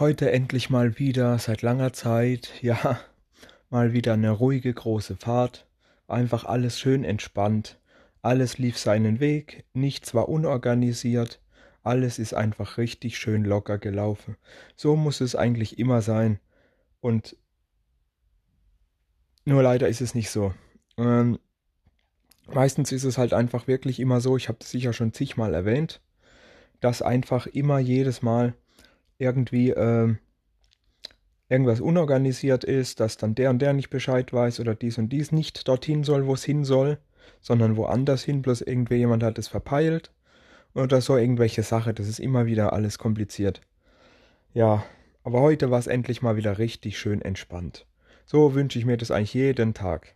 Heute endlich mal wieder seit langer Zeit, ja, mal wieder eine ruhige große Fahrt. Einfach alles schön entspannt. Alles lief seinen Weg, nichts war unorganisiert. Alles ist einfach richtig schön locker gelaufen. So muss es eigentlich immer sein. Und nur leider ist es nicht so. Ähm, meistens ist es halt einfach wirklich immer so, ich habe das sicher schon zigmal erwähnt, dass einfach immer jedes Mal irgendwie äh, irgendwas unorganisiert ist, dass dann der und der nicht Bescheid weiß oder dies und dies nicht dorthin soll, wo es hin soll, sondern woanders hin, bloß irgendwie jemand hat es verpeilt oder so irgendwelche Sache. Das ist immer wieder alles kompliziert. Ja, aber heute war es endlich mal wieder richtig schön entspannt. So wünsche ich mir das eigentlich jeden Tag.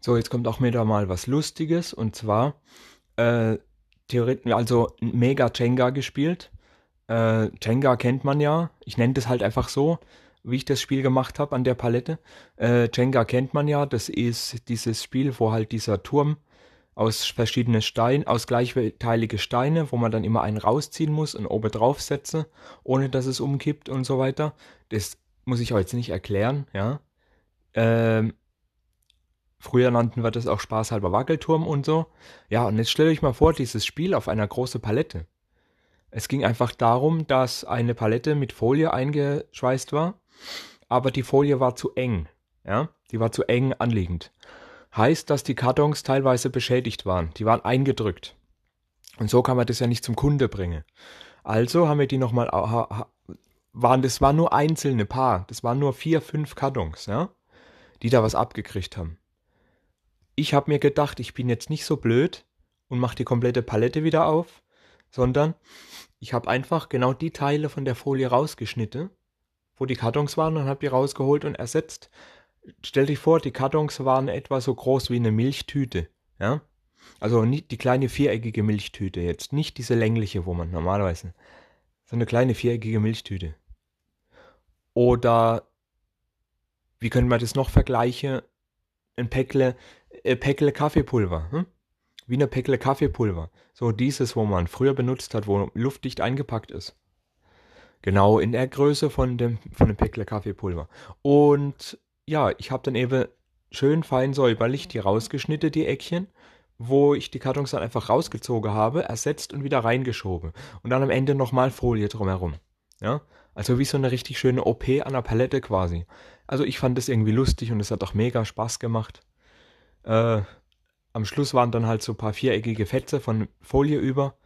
So, jetzt kommt auch wieder mal was Lustiges und zwar äh, theoretisch, also mega Jenga gespielt. Äh, Jenga kennt man ja. Ich nenne das halt einfach so, wie ich das Spiel gemacht habe an der Palette. Äh, Jenga kennt man ja. Das ist dieses Spiel, wo halt dieser Turm aus verschiedenen Steinen, aus gleichteilige Steine, wo man dann immer einen rausziehen muss und oben drauf setze, ohne dass es umkippt und so weiter. Das muss ich euch jetzt nicht erklären, ja. Ähm, Früher nannten wir das auch spaßhalber Wackelturm und so. Ja, und jetzt stellt euch mal vor, dieses Spiel auf einer großen Palette. Es ging einfach darum, dass eine Palette mit Folie eingeschweißt war, aber die Folie war zu eng. Ja, die war zu eng anliegend. Heißt, dass die Kartons teilweise beschädigt waren. Die waren eingedrückt. Und so kann man das ja nicht zum Kunde bringen. Also haben wir die nochmal, waren, das waren nur einzelne Paar. Das waren nur vier, fünf Kartons, ja, die da was abgekriegt haben ich habe mir gedacht, ich bin jetzt nicht so blöd und mache die komplette Palette wieder auf, sondern ich habe einfach genau die Teile von der Folie rausgeschnitten, wo die Kartons waren und habe die rausgeholt und ersetzt. Stell dich vor, die Kartons waren etwa so groß wie eine Milchtüte, ja? Also nicht die kleine viereckige Milchtüte jetzt, nicht diese längliche, wo man normalerweise, so eine kleine viereckige Milchtüte. Oder wie können wir das noch vergleichen? Ein Päckle äh, Päckle Kaffeepulver. Hm? Wie eine Päckle Kaffeepulver. So dieses, wo man früher benutzt hat, wo luftdicht eingepackt ist. Genau in der Größe von dem, von dem Päckle Kaffeepulver. Und ja, ich habe dann eben schön fein säuberlich die rausgeschnitten, die Eckchen, wo ich die Kartons dann einfach rausgezogen habe, ersetzt und wieder reingeschoben. Und dann am Ende nochmal Folie drumherum. Ja, also wie so eine richtig schöne OP an der Palette quasi. Also ich fand das irgendwie lustig und es hat auch mega Spaß gemacht. Äh, am Schluss waren dann halt so ein paar viereckige Fetze von Folie über.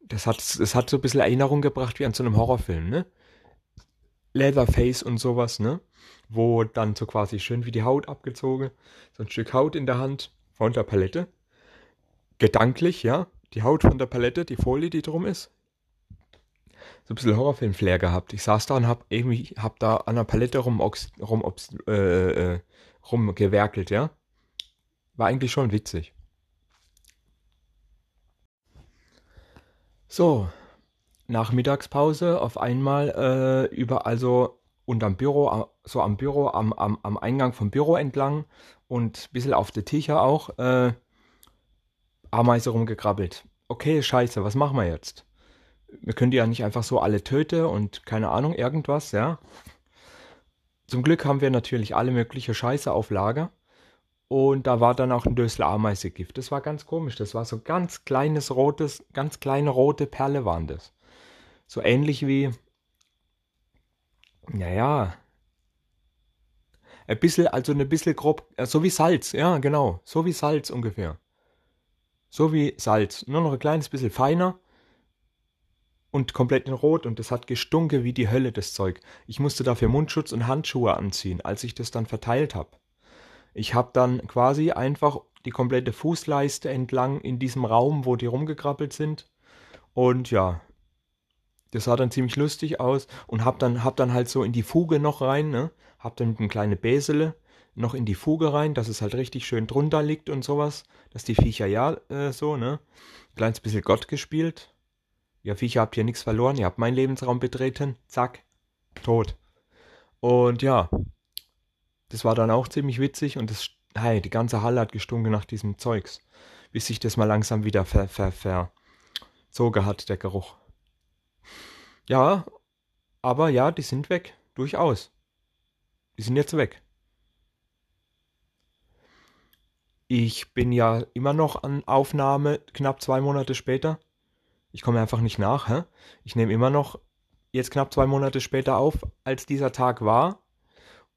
Das hat, das hat so ein bisschen Erinnerung gebracht wie an so einem Horrorfilm, ne? Leatherface und sowas, ne? Wo dann so quasi schön wie die Haut abgezogen, so ein Stück Haut in der Hand von der Palette. Gedanklich, ja? Die Haut von der Palette, die Folie, die drum ist. So ein bisschen Horrorfilm-Flair gehabt. Ich saß da und hab irgendwie, hab da an der Palette rum, rum, äh, äh, rumgewerkelt, ja? War eigentlich schon witzig. So, nach Mittagspause auf einmal äh, über also unterm Büro, so am Büro, am, am, am Eingang vom Büro entlang und ein bisschen auf der Ticher auch, äh, Ameise rumgekrabbelt. Okay, scheiße, was machen wir jetzt? Wir können die ja nicht einfach so alle töten und keine Ahnung, irgendwas, ja. Zum Glück haben wir natürlich alle mögliche Scheiße auf Lager. Und da war dann auch ein Dösel Ameisegift. Das war ganz komisch. Das war so ganz kleines rotes, ganz kleine rote Perle waren das. So ähnlich wie, naja, ein bisschen, also ein bisschen grob, äh, so wie Salz, ja, genau, so wie Salz ungefähr. So wie Salz, nur noch ein kleines bisschen feiner und komplett in Rot und das hat gestunken wie die Hölle, das Zeug. Ich musste dafür Mundschutz und Handschuhe anziehen, als ich das dann verteilt habe. Ich habe dann quasi einfach die komplette Fußleiste entlang in diesem Raum, wo die rumgekrabbelt sind. Und ja, das sah dann ziemlich lustig aus und hab dann, hab dann halt so in die Fuge noch rein, ne? Hab dann mit einem kleinen Besele noch in die Fuge rein, dass es halt richtig schön drunter liegt und sowas. Dass die Viecher ja äh, so, ne? Kleines bisschen Gott gespielt. Ja, Viecher habt hier nichts verloren, ihr habt meinen Lebensraum betreten. Zack. Tot. Und ja, das war dann auch ziemlich witzig und das, hey, die ganze Halle hat gestunken nach diesem Zeugs, bis sich das mal langsam wieder ver, ver, verzogen hat, der Geruch. Ja, aber ja, die sind weg. Durchaus. Die sind jetzt weg. Ich bin ja immer noch an Aufnahme knapp zwei Monate später. Ich komme einfach nicht nach. Hä? Ich nehme immer noch jetzt knapp zwei Monate später auf, als dieser Tag war.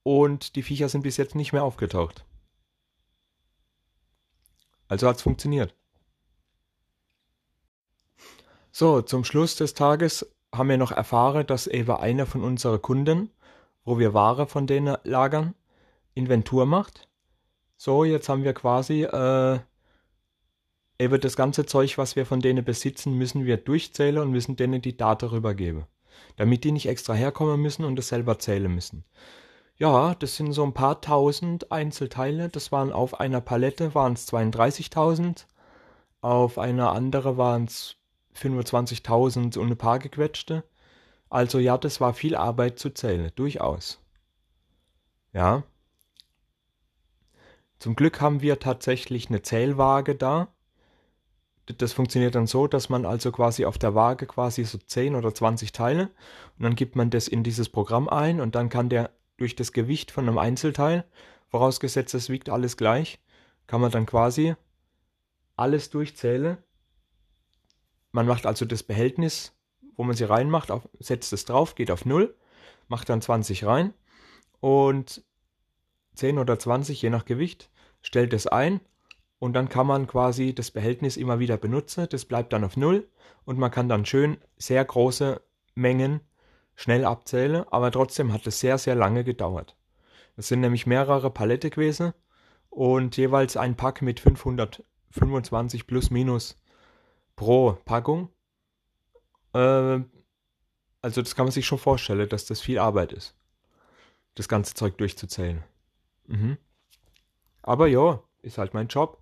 Und die Viecher sind bis jetzt nicht mehr aufgetaucht. Also hat es funktioniert. So, zum Schluss des Tages haben wir noch erfahren, dass eben einer von unseren Kunden, wo wir Ware von denen lagern, Inventur macht. So, jetzt haben wir quasi äh, eben das ganze Zeug, was wir von denen besitzen, müssen wir durchzählen und müssen denen die Daten rübergeben. Damit die nicht extra herkommen müssen und das selber zählen müssen. Ja, das sind so ein paar tausend Einzelteile. Das waren auf einer Palette waren es 32.000, auf einer andere waren es 25.000 und ein paar gequetschte. Also ja, das war viel Arbeit zu zählen, durchaus. Ja. Zum Glück haben wir tatsächlich eine Zählwaage da. Das funktioniert dann so, dass man also quasi auf der Waage quasi so 10 oder 20 Teile und dann gibt man das in dieses Programm ein und dann kann der durch das Gewicht von einem Einzelteil, vorausgesetzt es wiegt alles gleich, kann man dann quasi alles durchzählen man macht also das Behältnis, wo man sie reinmacht, auf, setzt es drauf, geht auf 0, macht dann 20 rein und 10 oder 20, je nach Gewicht, stellt es ein und dann kann man quasi das Behältnis immer wieder benutzen. Das bleibt dann auf 0 und man kann dann schön sehr große Mengen schnell abzählen, aber trotzdem hat es sehr, sehr lange gedauert. Es sind nämlich mehrere Palette gewesen und jeweils ein Pack mit 525 plus minus pro Packung. Äh, also das kann man sich schon vorstellen, dass das viel Arbeit ist. Das ganze Zeug durchzuzählen. Mhm. Aber ja, ist halt mein Job.